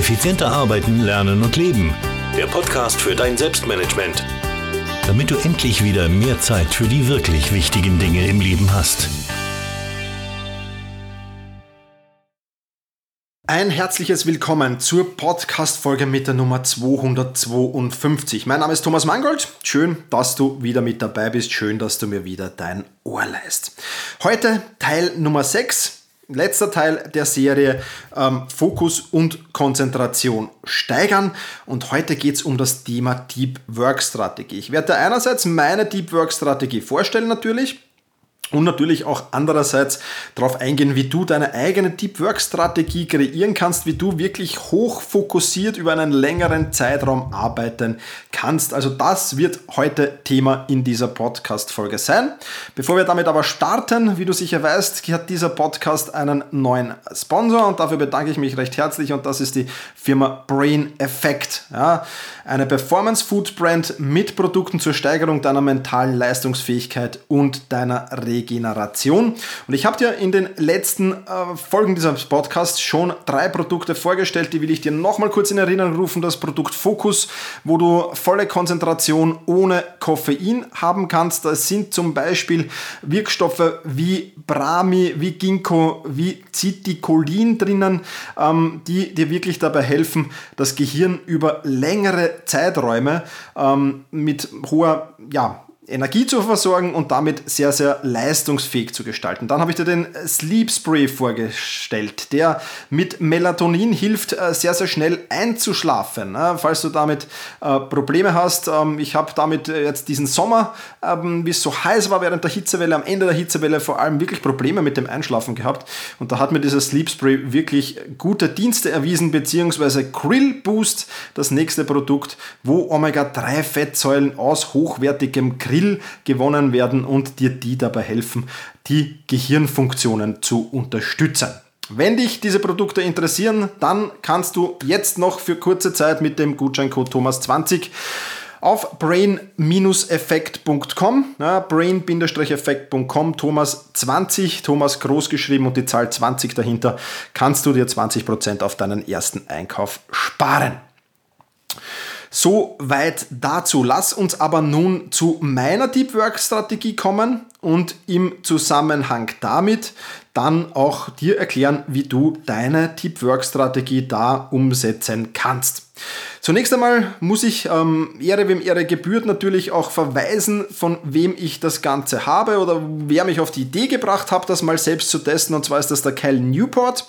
Effizienter arbeiten, lernen und leben. Der Podcast für dein Selbstmanagement. Damit du endlich wieder mehr Zeit für die wirklich wichtigen Dinge im Leben hast. Ein herzliches Willkommen zur Podcast-Folge mit der Nummer 252. Mein Name ist Thomas Mangold. Schön, dass du wieder mit dabei bist. Schön, dass du mir wieder dein Ohr leist. Heute Teil Nummer 6 letzter Teil der Serie ähm, Fokus und Konzentration steigern. Und heute geht es um das Thema Deep Work Strategie. Ich werde einerseits meine Deep Work Strategie vorstellen natürlich und natürlich auch andererseits darauf eingehen, wie du deine eigene Deep Work Strategie kreieren kannst, wie du wirklich hoch fokussiert über einen längeren Zeitraum arbeiten kannst. Also das wird heute Thema in dieser Podcast Folge sein. Bevor wir damit aber starten, wie du sicher weißt, hat dieser Podcast einen neuen Sponsor und dafür bedanke ich mich recht herzlich und das ist die Firma Brain Effect. Ja, eine Performance Food Brand mit Produkten zur Steigerung deiner mentalen Leistungsfähigkeit und deiner Regeln Regeneration. Und ich habe dir in den letzten äh, Folgen dieses Podcasts schon drei Produkte vorgestellt, die will ich dir nochmal kurz in Erinnerung rufen. Das Produkt Focus, wo du volle Konzentration ohne Koffein haben kannst. Da sind zum Beispiel Wirkstoffe wie Brami, wie Ginkgo, wie Citicolin drinnen, ähm, die dir wirklich dabei helfen, das Gehirn über längere Zeiträume ähm, mit hoher ja, Energie zu versorgen und damit sehr, sehr leistungsfähig zu gestalten. Dann habe ich dir den Sleep Spray vorgestellt, der mit Melatonin hilft, äh, sehr, sehr schnell einzuschlafen. Falls du damit äh, Probleme hast, ähm, ich habe damit äh, jetzt diesen Sommer, ähm, wie es so heiß war während der Hitzewelle, am Ende der Hitzewelle vor allem wirklich Probleme mit dem Einschlafen gehabt. Und da hat mir dieser Sleep Spray wirklich gute Dienste erwiesen, beziehungsweise Krill Boost, das nächste Produkt, wo Omega-3-Fettsäuren aus hochwertigem Krill Skill gewonnen werden und dir die dabei helfen, die Gehirnfunktionen zu unterstützen. Wenn dich diese Produkte interessieren, dann kannst du jetzt noch für kurze Zeit mit dem Gutscheincode Thomas20 auf brain-effekt.com, ja, brain-effekt.com, Thomas 20, Thomas groß geschrieben und die Zahl 20 dahinter, kannst du dir 20% auf deinen ersten Einkauf sparen. So weit dazu. Lass uns aber nun zu meiner Deep Work Strategie kommen und im Zusammenhang damit dann auch dir erklären, wie du deine Deep Work Strategie da umsetzen kannst. Zunächst einmal muss ich ähm, Ehre wem Ehre gebührt natürlich auch verweisen, von wem ich das Ganze habe oder wer mich auf die Idee gebracht hat, das mal selbst zu testen. Und zwar ist das der Cal Newport.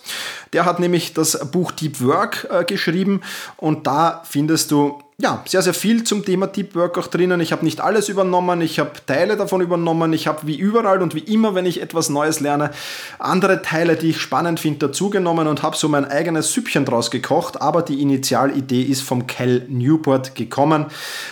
Der hat nämlich das Buch Deep Work äh, geschrieben und da findest du ja, sehr, sehr viel zum Thema Deep Work auch drinnen. Ich habe nicht alles übernommen, ich habe Teile davon übernommen. Ich habe wie überall und wie immer, wenn ich etwas Neues lerne, andere Teile, die ich spannend finde, dazugenommen und habe so mein eigenes Süppchen draus gekocht. Aber die Initialidee ist vom Cal Newport gekommen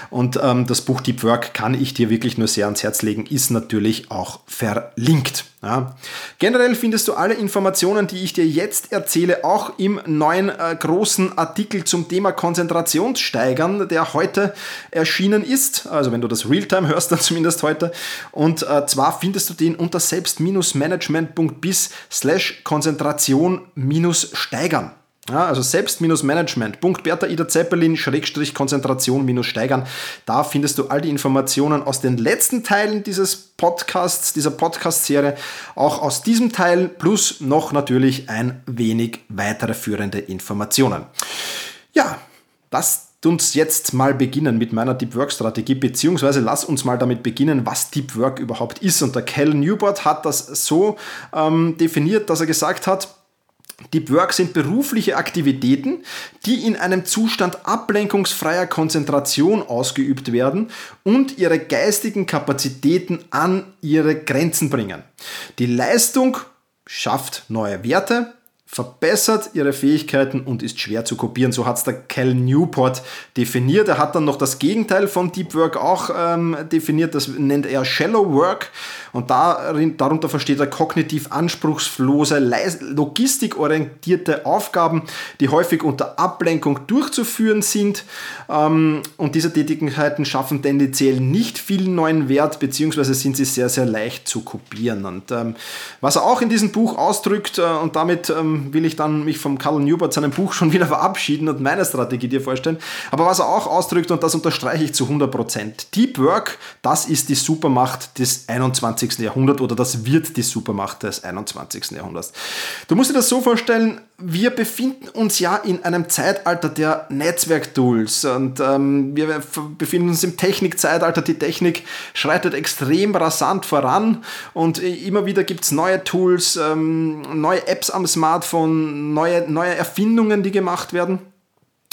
und ähm, das Buch Deep Work kann ich dir wirklich nur sehr ans Herz legen, ist natürlich auch verlinkt. Ja. Generell findest du alle Informationen, die ich dir jetzt erzähle, auch im neuen äh, großen Artikel zum Thema Konzentrationssteigern, der heute erschienen ist. Also wenn du das Realtime hörst, dann zumindest heute. Und äh, zwar findest du den unter selbst-management.bis slash Konzentration-steigern. Ja, also selbst-management. Bertha Ida Zeppelin, Schrägstrich Konzentration steigern. Da findest du all die Informationen aus den letzten Teilen dieses Podcasts, dieser Podcast-Serie, auch aus diesem Teil, plus noch natürlich ein wenig weitere führende Informationen. Ja, das uns jetzt mal beginnen mit meiner Deep Work Strategie, beziehungsweise lass uns mal damit beginnen, was Deep Work überhaupt ist. Und der Cal Newport hat das so ähm, definiert, dass er gesagt hat, Deep Work sind berufliche Aktivitäten, die in einem Zustand ablenkungsfreier Konzentration ausgeübt werden und ihre geistigen Kapazitäten an ihre Grenzen bringen. Die Leistung schafft neue Werte, verbessert ihre Fähigkeiten und ist schwer zu kopieren. So hat es der Cal Newport definiert. Er hat dann noch das Gegenteil von Deep Work auch ähm, definiert, das nennt er Shallow Work. Und darin, darunter versteht er kognitiv anspruchslose, logistikorientierte Aufgaben, die häufig unter Ablenkung durchzuführen sind. Ähm, und diese Tätigkeiten schaffen tendenziell nicht viel neuen Wert, beziehungsweise sind sie sehr, sehr leicht zu kopieren. Und ähm, was er auch in diesem Buch ausdrückt, äh, und damit ähm, will ich dann mich vom Carl Newport seinem Buch schon wieder verabschieden und meine Strategie dir vorstellen. Aber was er auch ausdrückt, und das unterstreiche ich zu 100%, Deep Work, das ist die Supermacht des 21. Jahrhunderts oder das wird die Supermacht des 21. Jahrhunderts. Du musst dir das so vorstellen, wir befinden uns ja in einem Zeitalter der Netzwerktools und ähm, wir befinden uns im Technikzeitalter. Die Technik schreitet extrem rasant voran und immer wieder gibt es neue Tools, ähm, neue Apps am Smartphone, neue, neue Erfindungen, die gemacht werden.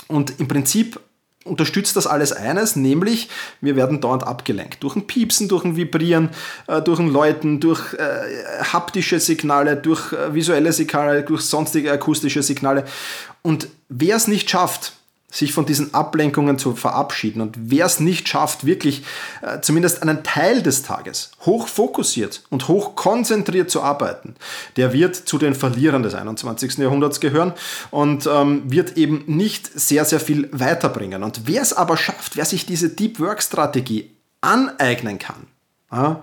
Und im Prinzip unterstützt das alles eines, nämlich wir werden dauernd abgelenkt. Durch ein Piepsen, durch ein Vibrieren, äh, durch ein Läuten, durch äh, haptische Signale, durch äh, visuelle Signale, durch sonstige akustische Signale. Und wer es nicht schafft, sich von diesen Ablenkungen zu verabschieden. Und wer es nicht schafft, wirklich äh, zumindest einen Teil des Tages hoch fokussiert und hoch konzentriert zu arbeiten, der wird zu den Verlierern des 21. Jahrhunderts gehören und ähm, wird eben nicht sehr, sehr viel weiterbringen. Und wer es aber schafft, wer sich diese Deep Work Strategie aneignen kann, äh,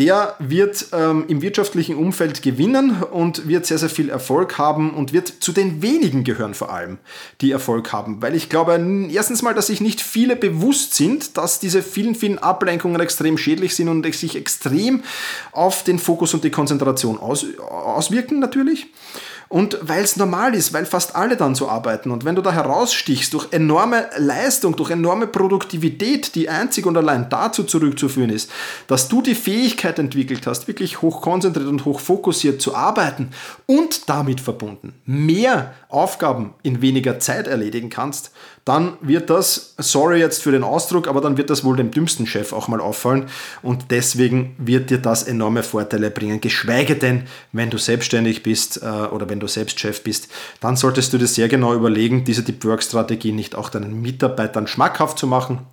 der wird ähm, im wirtschaftlichen Umfeld gewinnen und wird sehr, sehr viel Erfolg haben und wird zu den wenigen gehören vor allem, die Erfolg haben. Weil ich glaube, erstens mal, dass sich nicht viele bewusst sind, dass diese vielen, vielen Ablenkungen extrem schädlich sind und sich extrem auf den Fokus und die Konzentration aus, auswirken natürlich. Und weil es normal ist, weil fast alle dann so arbeiten. Und wenn du da herausstichst durch enorme Leistung, durch enorme Produktivität, die einzig und allein dazu zurückzuführen ist, dass du die Fähigkeit entwickelt hast, wirklich hochkonzentriert und hochfokussiert zu arbeiten und damit verbunden mehr Aufgaben in weniger Zeit erledigen kannst, dann wird das, sorry jetzt für den Ausdruck, aber dann wird das wohl dem dümmsten Chef auch mal auffallen und deswegen wird dir das enorme Vorteile bringen. Geschweige denn, wenn du selbstständig bist äh, oder wenn du selbst Chef bist, dann solltest du dir sehr genau überlegen, diese Deep Work Strategie nicht auch deinen Mitarbeitern schmackhaft zu machen,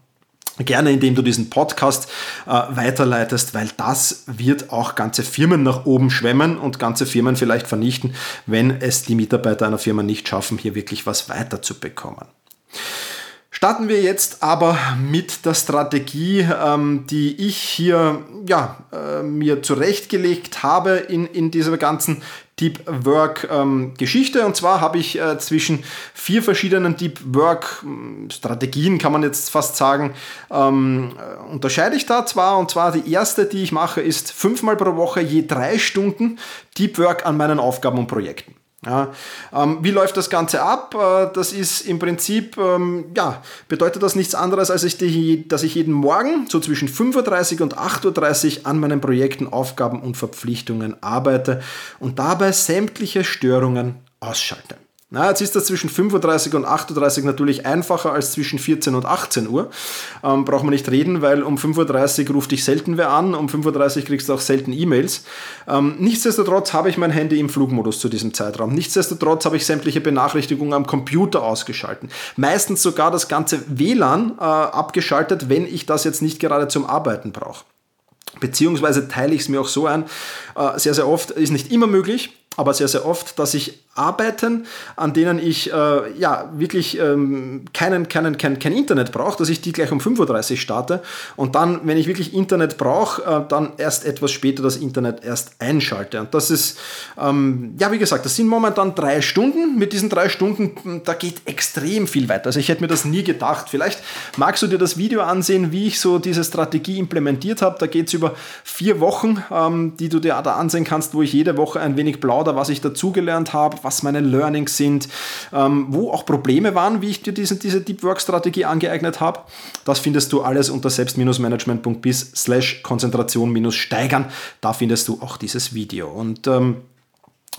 Gerne, indem du diesen Podcast äh, weiterleitest, weil das wird auch ganze Firmen nach oben schwemmen und ganze Firmen vielleicht vernichten, wenn es die Mitarbeiter einer Firma nicht schaffen, hier wirklich was weiterzubekommen. Starten wir jetzt aber mit der Strategie, ähm, die ich hier ja, äh, mir zurechtgelegt habe in, in dieser ganzen Deep Work ähm, Geschichte. Und zwar habe ich äh, zwischen vier verschiedenen Deep Work hm, Strategien, kann man jetzt fast sagen, ähm, äh, unterscheide ich da zwar. Und zwar die erste, die ich mache, ist fünfmal pro Woche je drei Stunden Deep Work an meinen Aufgaben und Projekten. Ja, ähm, wie läuft das Ganze ab? Äh, das ist im Prinzip, ähm, ja, bedeutet das nichts anderes, als ich die, dass ich jeden Morgen so zwischen 5.30 Uhr und 8.30 Uhr an meinen Projekten, Aufgaben und Verpflichtungen arbeite und dabei sämtliche Störungen ausschalte. Na, jetzt ist das zwischen 35 und 38 natürlich einfacher als zwischen 14 und 18 Uhr. Ähm, braucht man nicht reden, weil um 5.30 Uhr ruft dich selten wer an, um 5.30 Uhr kriegst du auch selten E-Mails. Ähm, nichtsdestotrotz habe ich mein Handy im Flugmodus zu diesem Zeitraum. Nichtsdestotrotz habe ich sämtliche Benachrichtigungen am Computer ausgeschalten. Meistens sogar das ganze WLAN äh, abgeschaltet, wenn ich das jetzt nicht gerade zum Arbeiten brauche. Beziehungsweise teile ich es mir auch so ein, äh, sehr, sehr oft, ist nicht immer möglich, aber sehr, sehr oft, dass ich Arbeiten, an denen ich äh, ja wirklich ähm, keinen, keinen, kein, kein Internet brauche, dass ich die gleich um 5.30 Uhr starte und dann, wenn ich wirklich Internet brauche, äh, dann erst etwas später das Internet erst einschalte. Und das ist, ähm, ja, wie gesagt, das sind momentan drei Stunden. Mit diesen drei Stunden, da geht extrem viel weiter. Also ich hätte mir das nie gedacht. Vielleicht magst du dir das Video ansehen, wie ich so diese Strategie implementiert habe. Da geht es über vier Wochen, ähm, die du dir da ansehen kannst, wo ich jede Woche ein wenig plaudere, was ich dazugelernt habe, was meine Learnings sind, ähm, wo auch Probleme waren, wie ich dir diese, diese Deep Work Strategie angeeignet habe. Das findest du alles unter selbst-management.bis slash Konzentration-steigern. Da findest du auch dieses Video. Und ähm,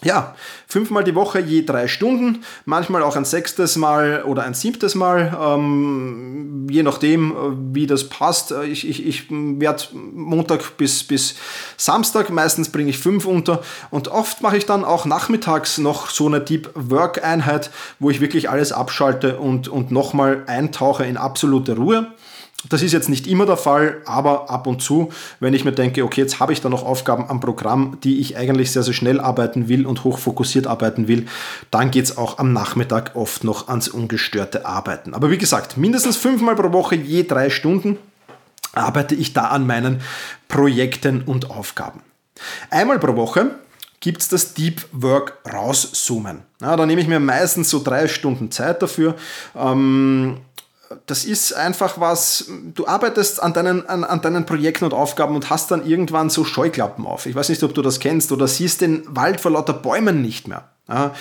ja, fünfmal die Woche je drei Stunden, manchmal auch ein sechstes Mal oder ein siebtes Mal, ähm, je nachdem, äh, wie das passt. Äh, ich, ich, ich werde Montag bis, bis Samstag, meistens bringe ich fünf unter und oft mache ich dann auch nachmittags noch so eine Deep Work Einheit, wo ich wirklich alles abschalte und, und nochmal eintauche in absolute Ruhe. Das ist jetzt nicht immer der Fall, aber ab und zu, wenn ich mir denke, okay, jetzt habe ich da noch Aufgaben am Programm, die ich eigentlich sehr, sehr schnell arbeiten will und hochfokussiert arbeiten will, dann geht es auch am Nachmittag oft noch ans ungestörte Arbeiten. Aber wie gesagt, mindestens fünfmal pro Woche, je drei Stunden, arbeite ich da an meinen Projekten und Aufgaben. Einmal pro Woche gibt es das Deep Work rauszoomen. Ja, da nehme ich mir meistens so drei Stunden Zeit dafür. Ähm, das ist einfach was, du arbeitest an deinen, an, an deinen Projekten und Aufgaben und hast dann irgendwann so Scheuklappen auf. Ich weiß nicht, ob du das kennst oder siehst den Wald vor lauter Bäumen nicht mehr. Ja,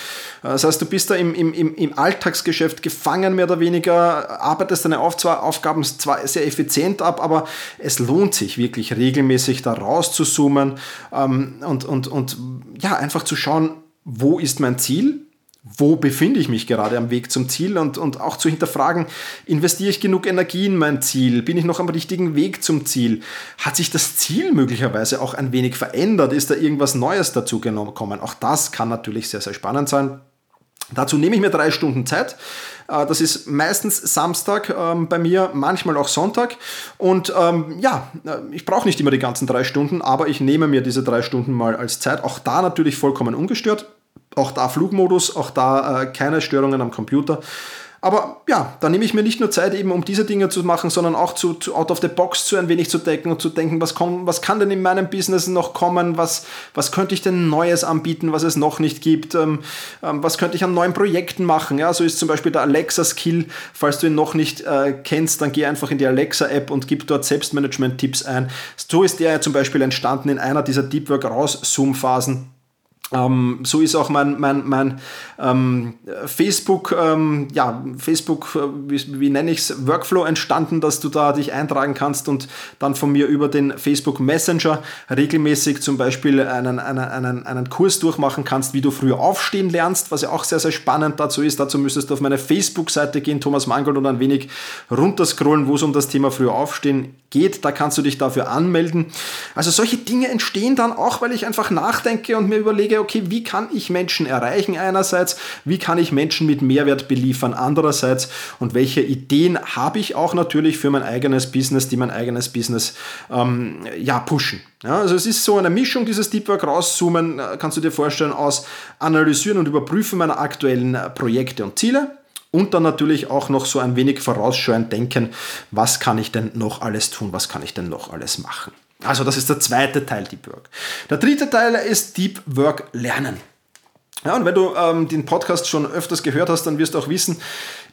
das heißt, du bist da im, im, im Alltagsgeschäft gefangen, mehr oder weniger, arbeitest deine Aufgaben zwar sehr effizient ab, aber es lohnt sich wirklich regelmäßig da rauszuzoomen ähm, und, und, und ja, einfach zu schauen, wo ist mein Ziel, wo befinde ich mich gerade am Weg zum Ziel und, und auch zu hinterfragen, investiere ich genug Energie in mein Ziel? Bin ich noch am richtigen Weg zum Ziel? Hat sich das Ziel möglicherweise auch ein wenig verändert? Ist da irgendwas Neues dazu gekommen? Auch das kann natürlich sehr, sehr spannend sein. Dazu nehme ich mir drei Stunden Zeit. Äh, das ist meistens Samstag ähm, bei mir, manchmal auch Sonntag. Und ähm, ja, äh, ich brauche nicht immer die ganzen drei Stunden, aber ich nehme mir diese drei Stunden mal als Zeit. Auch da natürlich vollkommen ungestört. Auch da Flugmodus, auch da äh, keine Störungen am Computer. Aber ja, da nehme ich mir nicht nur Zeit, eben um diese Dinge zu machen, sondern auch zu, zu out of the box zu ein wenig zu decken und zu denken, was, komm, was kann denn in meinem Business noch kommen, was, was könnte ich denn Neues anbieten, was es noch nicht gibt, ähm, ähm, was könnte ich an neuen Projekten machen. Ja, so ist zum Beispiel der Alexa-Skill, falls du ihn noch nicht äh, kennst, dann geh einfach in die Alexa-App und gib dort Selbstmanagement-Tipps ein. So ist der ja zum Beispiel entstanden in einer dieser Deep Work Raus-Zoom-Phasen ähm, so ist auch mein, mein, mein ähm, Facebook, ähm, ja, Facebook, äh, wie, wie nenne ich es, Workflow entstanden, dass du da dich eintragen kannst und dann von mir über den Facebook Messenger regelmäßig zum Beispiel einen, einen, einen, einen Kurs durchmachen kannst, wie du früher aufstehen lernst, was ja auch sehr, sehr spannend dazu ist. Dazu müsstest du auf meine Facebook-Seite gehen, Thomas Mangold, und ein wenig runterscrollen, wo es um das Thema früher aufstehen geht. Da kannst du dich dafür anmelden. Also solche Dinge entstehen dann auch, weil ich einfach nachdenke und mir überlege, okay, wie kann ich Menschen erreichen einerseits, wie kann ich Menschen mit Mehrwert beliefern andererseits und welche Ideen habe ich auch natürlich für mein eigenes Business, die mein eigenes Business ähm, ja, pushen. Ja, also es ist so eine Mischung, dieses Deep Work rauszoomen, äh, kannst du dir vorstellen, aus analysieren und überprüfen meiner aktuellen äh, Projekte und Ziele. Und dann natürlich auch noch so ein wenig vorausschauend denken, was kann ich denn noch alles tun, was kann ich denn noch alles machen. Also das ist der zweite Teil Deep Work. Der dritte Teil ist Deep Work Lernen. Ja, und wenn du ähm, den Podcast schon öfters gehört hast, dann wirst du auch wissen,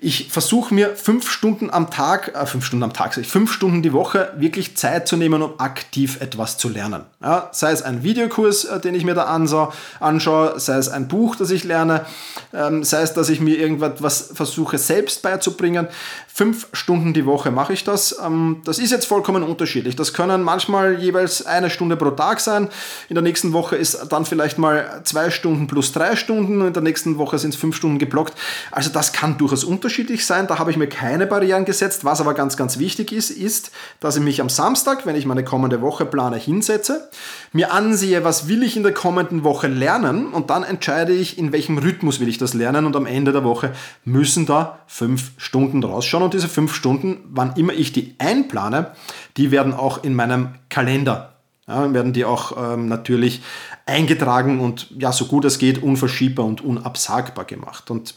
ich versuche mir fünf Stunden am Tag, äh, fünf Stunden am Tag, fünf Stunden die Woche wirklich Zeit zu nehmen, um aktiv etwas zu lernen. Ja, sei es ein Videokurs, äh, den ich mir da anschaue, anschaue, sei es ein Buch, das ich lerne, ähm, sei es, dass ich mir irgendwas versuche selbst beizubringen. Fünf Stunden die Woche mache ich das. Ähm, das ist jetzt vollkommen unterschiedlich. Das können manchmal jeweils eine Stunde pro Tag sein. In der nächsten Woche ist dann vielleicht mal zwei Stunden plus drei Stunden. In der nächsten Woche sind es fünf Stunden geblockt. Also das kann durchaus unterschiedlich sein. Da habe ich mir keine Barrieren gesetzt. Was aber ganz, ganz wichtig ist, ist, dass ich mich am Samstag, wenn ich meine kommende Woche plane, hinsetze, mir ansehe, was will ich in der kommenden Woche lernen und dann entscheide ich, in welchem Rhythmus will ich das lernen und am Ende der Woche müssen da fünf Stunden draus schauen und diese fünf Stunden, wann immer ich die einplane, die werden auch in meinem Kalender ja, werden die auch ähm, natürlich eingetragen und ja, so gut es geht, unverschiebbar und unabsagbar gemacht. Und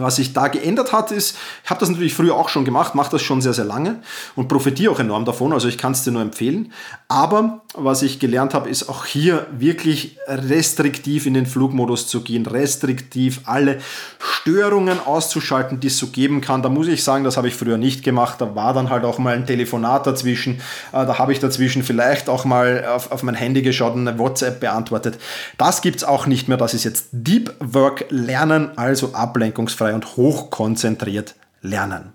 was sich da geändert hat, ist, ich habe das natürlich früher auch schon gemacht, mache das schon sehr, sehr lange und profitiere auch enorm davon, also ich kann es dir nur empfehlen. Aber was ich gelernt habe, ist auch hier wirklich restriktiv in den Flugmodus zu gehen, restriktiv alle Störungen auszuschalten, die es so geben kann. Da muss ich sagen, das habe ich früher nicht gemacht. Da war dann halt auch mal ein Telefonat dazwischen. Äh, da habe ich dazwischen vielleicht auch mal auf, auf mein Handy geschaut und eine WhatsApp beantwortet. Das gibt es auch nicht mehr. Das ist jetzt Deep Work Lernen, also ablenkungsfrei konzentrationsfrei und hochkonzentriert lernen.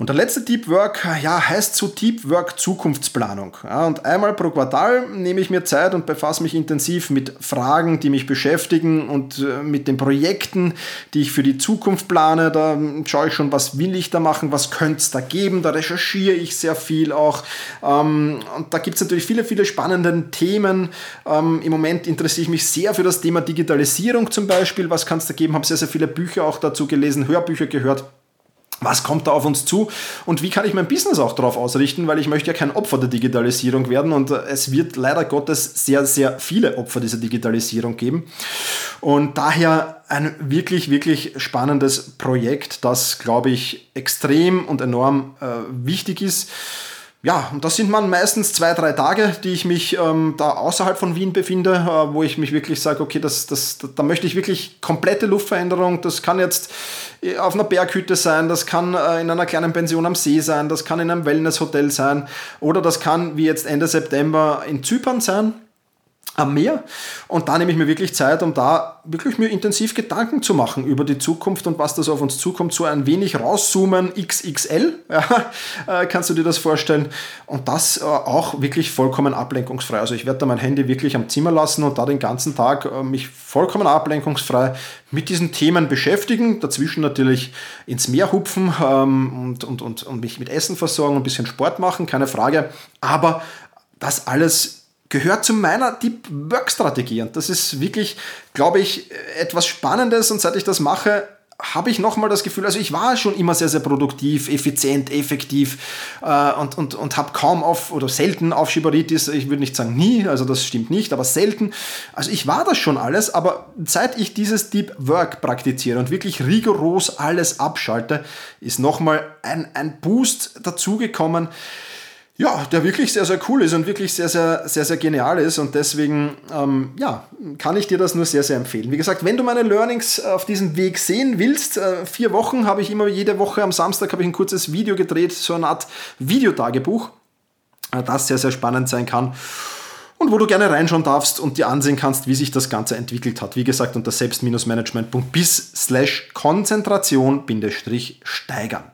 Und der letzte Deep Work, ja, heißt so Deep Work Zukunftsplanung. Ja, und einmal pro Quartal nehme ich mir Zeit und befasse mich intensiv mit Fragen, die mich beschäftigen und äh, mit den Projekten, die ich für die Zukunft plane. Da schaue ich schon, was will ich da machen, was könnte es da geben. Da recherchiere ich sehr viel auch. Ähm, und da gibt es natürlich viele, viele spannende Themen. Ähm, Im Moment interessiere ich mich sehr für das Thema Digitalisierung zum Beispiel. Was kann es da geben? Habe sehr, sehr viele Bücher auch dazu gelesen, Hörbücher gehört was kommt da auf uns zu und wie kann ich mein Business auch darauf ausrichten, weil ich möchte ja kein Opfer der Digitalisierung werden und äh, es wird leider Gottes sehr, sehr viele Opfer dieser Digitalisierung geben. Und daher ein wirklich, wirklich spannendes Projekt, das, glaube ich, extrem und enorm äh, wichtig ist. Ja, und das sind man meistens zwei, drei Tage, die ich mich ähm, da außerhalb von Wien befinde, äh, wo ich mich wirklich sage, okay, das, das, da möchte ich wirklich komplette Luftveränderung. Das kann jetzt äh, auf einer Berghütte sein, das kann äh, in einer kleinen Pension am See sein, das kann in einem Wellnesshotel sein oder das kann, wie jetzt Ende September, in Zypern sein am Meer. Und da nehme ich mir wirklich Zeit, um da wirklich mir intensiv Gedanken zu machen über die Zukunft und was das auf uns zukommt. So ein wenig rauszoomen, XXL, ja, äh, kannst du dir das vorstellen. Und das äh, auch wirklich vollkommen ablenkungsfrei. Also ich werde da mein Handy wirklich am Zimmer lassen und da den ganzen Tag äh, mich vollkommen ablenkungsfrei mit diesen Themen beschäftigen. Dazwischen natürlich ins Meer hupfen ähm, und, und, und, und mich mit Essen versorgen, ein bisschen Sport machen, keine Frage. Aber das alles gehört zu meiner Deep Work Strategie. Und das ist wirklich, glaube ich, etwas Spannendes. Und seit ich das mache, habe ich nochmal das Gefühl, also ich war schon immer sehr, sehr produktiv, effizient, effektiv äh, und, und, und habe kaum auf oder selten Aufschieberitis, ich würde nicht sagen nie, also das stimmt nicht, aber selten. Also ich war das schon alles, aber seit ich dieses Deep Work praktiziere und wirklich rigoros alles abschalte, ist nochmal ein, ein Boost dazugekommen, ja, der wirklich sehr, sehr cool ist und wirklich sehr, sehr, sehr, sehr genial ist. Und deswegen, ähm, ja, kann ich dir das nur sehr, sehr empfehlen. Wie gesagt, wenn du meine Learnings auf diesem Weg sehen willst, äh, vier Wochen habe ich immer jede Woche am Samstag habe ich ein kurzes Video gedreht, so eine Art Videotagebuch, äh, das sehr, sehr spannend sein kann. Und wo du gerne reinschauen darfst und dir ansehen kannst, wie sich das Ganze entwickelt hat. Wie gesagt, unter selbst-management.bis slash Konzentration-steigern.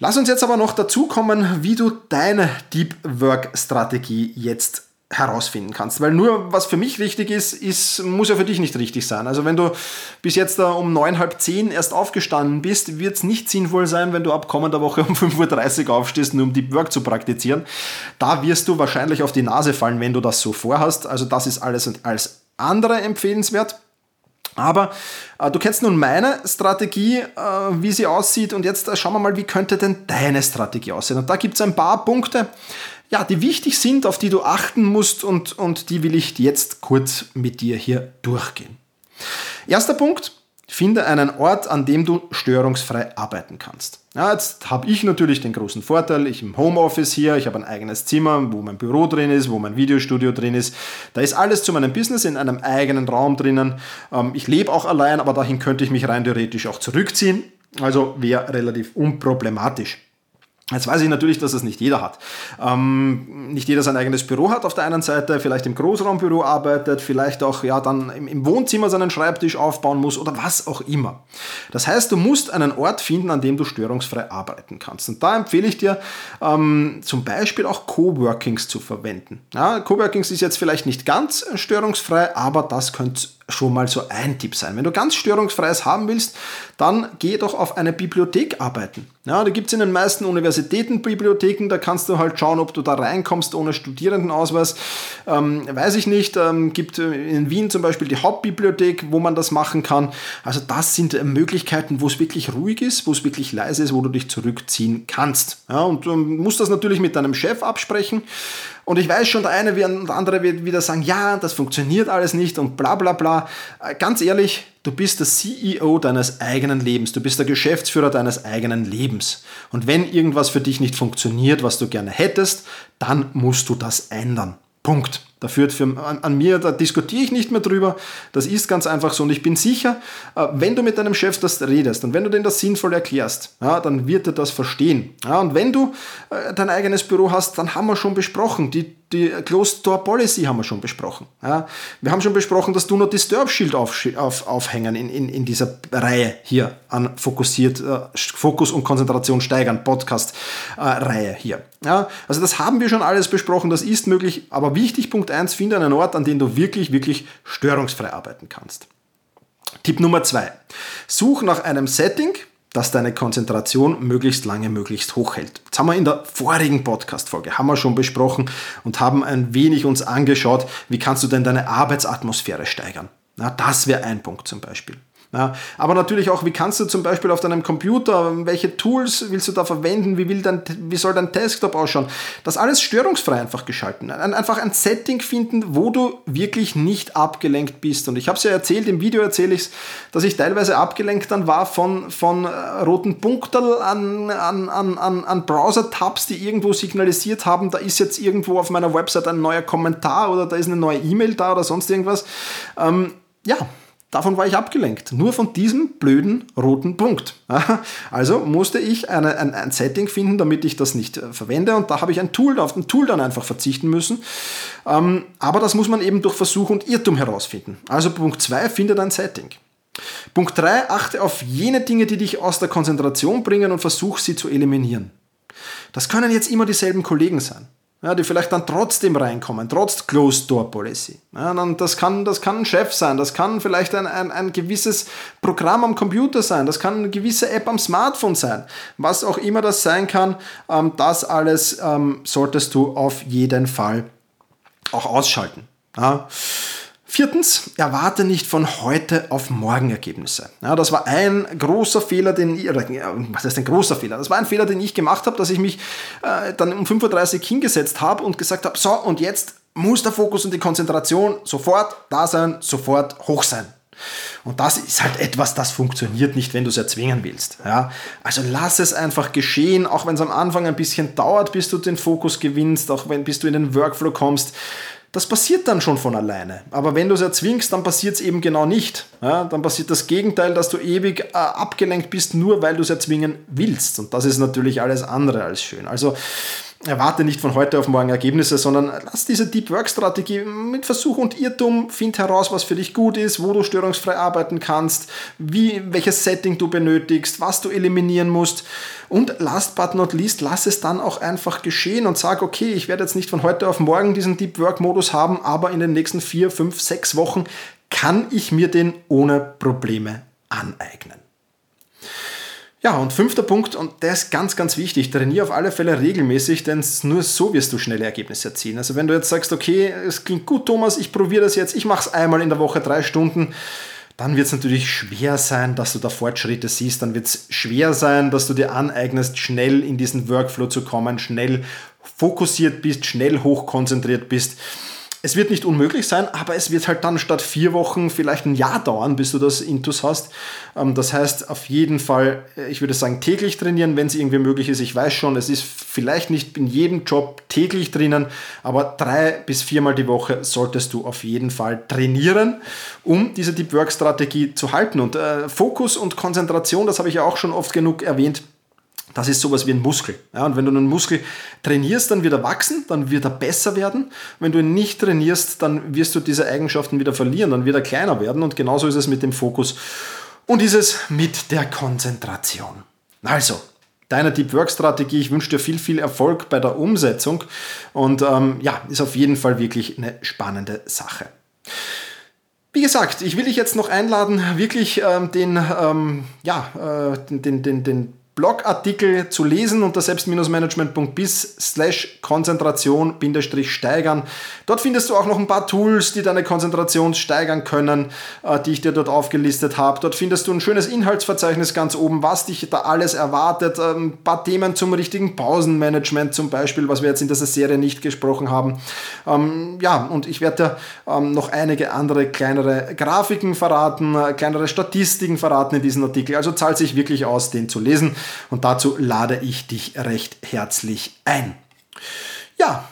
Lass uns jetzt aber noch dazu kommen, wie du deine Deep Work Strategie jetzt herausfinden kannst. Weil nur was für mich richtig ist, ist, muss ja für dich nicht richtig sein. Also wenn du bis jetzt um neun, halb zehn erst aufgestanden bist, wird es nicht sinnvoll sein, wenn du ab kommender Woche um 5.30 Uhr aufstehst, nur um Deep Work zu praktizieren. Da wirst du wahrscheinlich auf die Nase fallen, wenn du das so vorhast. Also das ist alles als andere empfehlenswert. Aber äh, du kennst nun meine Strategie, äh, wie sie aussieht und jetzt äh, schauen wir mal, wie könnte denn deine Strategie aussehen. Und da gibt es ein paar Punkte, ja, die wichtig sind, auf die du achten musst und, und die will ich jetzt kurz mit dir hier durchgehen. Erster Punkt, Finde einen Ort, an dem du störungsfrei arbeiten kannst. Ja, jetzt habe ich natürlich den großen Vorteil, ich im Homeoffice hier, ich habe ein eigenes Zimmer, wo mein Büro drin ist, wo mein Videostudio drin ist. Da ist alles zu meinem Business in einem eigenen Raum drinnen. Ähm, ich lebe auch allein, aber dahin könnte ich mich rein theoretisch auch zurückziehen. Also wäre relativ unproblematisch. Jetzt weiß ich natürlich, dass das nicht jeder hat. Ähm, nicht jeder sein eigenes Büro hat auf der einen Seite, vielleicht im Großraumbüro arbeitet, vielleicht auch ja, dann im, im, Wohnzimmer seinen Schreibtisch aufbauen muss oder was auch immer. Das heißt, du musst einen Ort finden, an dem du störungsfrei arbeiten kannst. Und da empfehle ich dir ähm, zum Beispiel auch Coworkings zu verwenden. Ja, Coworkings ist jetzt vielleicht nicht ganz störungsfrei, aber das könnte schon mal so ein Tipp sein. Wenn du ganz störungsfreies haben willst, dann geh doch auf eine Bibliothek arbeiten. Ja, da gibt es in den meisten Universitäten Bibliotheken, da kannst du halt schauen, ob du da reinkommst ohne Studierendenausweis. Ähm, weiß ich nicht. Ähm, gibt in Wien zum Beispiel die Hauptbibliothek, wo man das machen kann. Also das sind äh, Möglichkeiten, wo es wirklich ruhig ist, wo es wirklich leise ist, wo du dich zurückziehen kannst. Ja, und du musst das natürlich mit deinem Chef absprechen. Und ich weiß schon, der eine und der andere wird wieder sagen, ja, das funktioniert alles nicht und bla bla bla. Äh, ganz ehrlich, du bist der CEO deines eigenen Lebens, du bist der Geschäftsführer deines eigenen Lebens. Und wenn irgendwas für dich nicht funktioniert, was du gerne hättest, dann musst du das ändern. Punkt. Da führt für, an, an, mir, da diskutiere ich nicht mehr drüber. Das ist ganz einfach so. Und ich bin sicher, äh, wenn du mit deinem Chef das redest und wenn du den das sinnvoll erklärst, ja, dann wird er das verstehen. Ja, und wenn du äh, dein eigenes Büro hast, dann haben wir schon besprochen, die, die Closed Door Policy haben wir schon besprochen. Ja, wir haben schon besprochen, dass du nur Disturb Shield auf, auf, aufhängen in, in, in dieser Reihe hier an fokussiert, äh, Fokus und Konzentration steigern, Podcast-Reihe hier. Ja, also das haben wir schon alles besprochen, das ist möglich, aber wichtig, Punkt Punkt 1, finde einen Ort, an dem du wirklich, wirklich störungsfrei arbeiten kannst. Tipp Nummer 2. Such nach einem Setting, das deine Konzentration möglichst lange, möglichst hoch hält. Das haben wir in der vorigen Podcast-Folge, haben wir schon besprochen und haben ein wenig uns angeschaut, wie kannst du denn deine Arbeitsatmosphäre steigern. Na, das wäre ein Punkt zum Beispiel. Ja, aber natürlich auch, wie kannst du zum Beispiel auf deinem Computer, welche Tools willst du da verwenden, wie, will dein, wie soll dein Desktop ausschauen? Das alles störungsfrei einfach geschalten. Einfach ein Setting finden, wo du wirklich nicht abgelenkt bist. Und ich habe es ja erzählt, im Video erzähle ich es, dass ich teilweise abgelenkt dann war von, von äh, roten Punkten an, an, an, an, an Browser-Tabs, die irgendwo signalisiert haben, da ist jetzt irgendwo auf meiner Website ein neuer Kommentar oder da ist eine neue E-Mail da oder sonst irgendwas. Ähm, ja, Davon war ich abgelenkt. Nur von diesem blöden roten Punkt. Also musste ich eine, ein, ein, Setting finden, damit ich das nicht äh, verwende. Und da habe ich ein Tool, auf ein Tool dann einfach verzichten müssen. Ähm, aber das muss man eben durch Versuch und Irrtum herausfinden. Also Punkt 2, finde ein Setting. Punkt 3, achte auf jene Dinge, die dich aus der Konzentration bringen und versuch sie zu eliminieren. Das können jetzt immer dieselben Kollegen sein ja, die vielleicht dann trotzdem reinkommen, trotz Closed Door Policy. Ja, dann das, kann, das kann ein Chef sein, das kann vielleicht ein, ein, ein gewisses Programm am Computer sein, das kann eine gewisse App am Smartphone sein, was auch immer das sein kann, ähm, das alles ähm, solltest du auf jeden Fall auch ausschalten. Ja. Viertens, erwarte nicht von heute auf morgen Ergebnisse. Ja, das war ein großer Fehler, den ich, was heißt ein großer Fehler? Das war ein Fehler, den ich gemacht habe, dass ich mich äh, dann um 5.30 Uhr hingesetzt habe und gesagt habe, so und jetzt muss der Fokus und die Konzentration sofort da sein, sofort hoch sein. Und das ist halt etwas, das funktioniert nicht, wenn du es erzwingen willst. Ja? Also lass es einfach geschehen, auch wenn es am Anfang ein bisschen dauert, bis du den Fokus gewinnst, auch wenn bis du in den Workflow kommst. Das passiert dann schon von alleine. Aber wenn du es erzwingst, dann passiert es eben genau nicht. Ja, dann passiert das Gegenteil, dass du ewig äh, abgelenkt bist, nur weil du es erzwingen willst. Und das ist natürlich alles andere als schön. Also erwarte nicht von heute auf morgen Ergebnisse, sondern lass diese Deep Work Strategie mit Versuch und Irrtum, find heraus, was für dich gut ist, wo du störungsfrei arbeiten kannst, wie, welches Setting du benötigst, was du eliminieren musst. Und last but not least, lass es dann auch einfach geschehen und sag, okay, ich werde jetzt nicht von heute auf morgen diesen Deep Work Modus haben, aber in den nächsten vier, fünf, sechs Wochen kann ich mir den ohne Probleme aneignen. Ja, und fünfter Punkt, und der ist ganz, ganz wichtig, trainiere auf alle Fälle regelmäßig, denn nur so wirst du schnelle Ergebnisse erzielen. Also wenn du jetzt sagst, okay, es klingt gut, Thomas, ich probiere das jetzt, ich mache es einmal in der Woche drei Stunden, dann wird es natürlich schwer sein, dass du da Fortschritte siehst, dann wird es schwer sein, dass du dir aneignest, schnell in diesen Workflow zu kommen, schnell fokussiert bist, schnell hochkonzentriert bist. Es wird nicht unmöglich sein, aber es wird halt dann statt vier Wochen vielleicht ein Jahr dauern, bis du das Intus hast. Ähm, das heißt, auf jeden Fall, äh, ich würde sagen, täglich trainieren, wenn es irgendwie möglich ist. Ich weiß schon, es ist vielleicht nicht in jedem Job täglich drinnen, aber drei bis viermal die Woche solltest du auf jeden Fall trainieren, um diese Deep Work Strategie zu halten. Und äh, Fokus und Konzentration, das habe ich ja auch schon oft genug erwähnt, das ist sowas wie ein Muskel. Ja, und wenn du einen Muskel trainierst, dann wird er wachsen, dann wird er besser werden. Wenn du ihn nicht trainierst, dann wirst du diese Eigenschaften wieder verlieren, dann wird er kleiner werden. Und genauso ist es mit dem Fokus und ist es mit der Konzentration. Also, deine Deep Work Strategie. Ich wünsche dir viel, viel Erfolg bei der Umsetzung und ähm, ja, ist auf jeden Fall wirklich eine spannende Sache. Wie gesagt, ich will dich jetzt noch einladen, wirklich ähm, den, ähm, ja, äh, den, den, den Blogartikel zu lesen unter selbst-management.bis slash Konzentration-steigern. Dort findest du auch noch ein paar Tools, die deine Konzentration steigern können, äh, die ich dir dort aufgelistet habe. Dort findest du ein schönes Inhaltsverzeichnis ganz oben, was dich da alles erwartet. Ähm, ein paar Themen zum richtigen Pausenmanagement zum Beispiel, was wir jetzt in dieser Serie nicht gesprochen haben. Ähm, ja, und ich werde dir ähm, noch einige andere kleinere Grafiken verraten, äh, kleinere Statistiken verraten in diesem Artikel. Also zahlt sich wirklich aus, den zu lesen. Und dazu lade ich dich recht herzlich ein. Ja,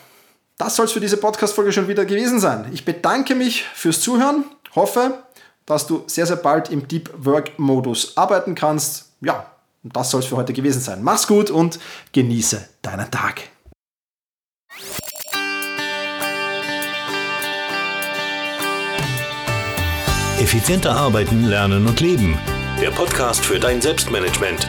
das soll es für diese Podcast-Folge schon wieder gewesen sein. Ich bedanke mich fürs Zuhören, hoffe, dass du sehr, sehr bald im Deep Work-Modus arbeiten kannst. Ja, das soll es für heute gewesen sein. Mach's gut und genieße deinen Tag. Effizienter arbeiten, lernen und leben. Der Podcast für dein Selbstmanagement